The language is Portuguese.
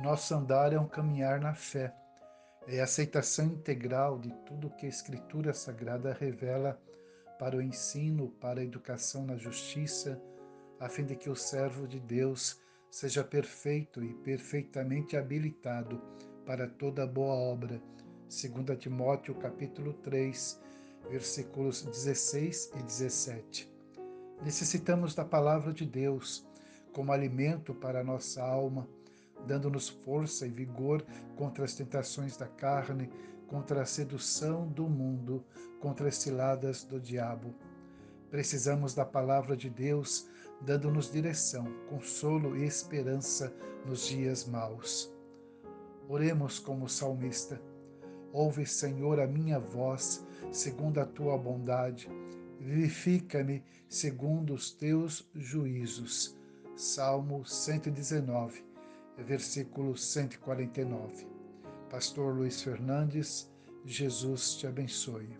nosso andar é um caminhar na fé, é a aceitação integral de tudo que a Escritura Sagrada revela para o ensino, para a educação na justiça, a fim de que o servo de Deus seja perfeito e perfeitamente habilitado para toda boa obra. 2 Timóteo capítulo 3, versículos 16 e 17. Necessitamos da palavra de Deus como alimento para a nossa alma, dando-nos força e vigor contra as tentações da carne, contra a sedução do mundo, contra as ciladas do diabo. Precisamos da palavra de Deus, dando-nos direção, consolo e esperança nos dias maus. Oremos como salmista. Ouve, Senhor, a minha voz, segundo a tua bondade. Vivifica-me segundo os teus juízos. Salmo 119 versículo 149. Pastor Luiz Fernandes, Jesus te abençoe.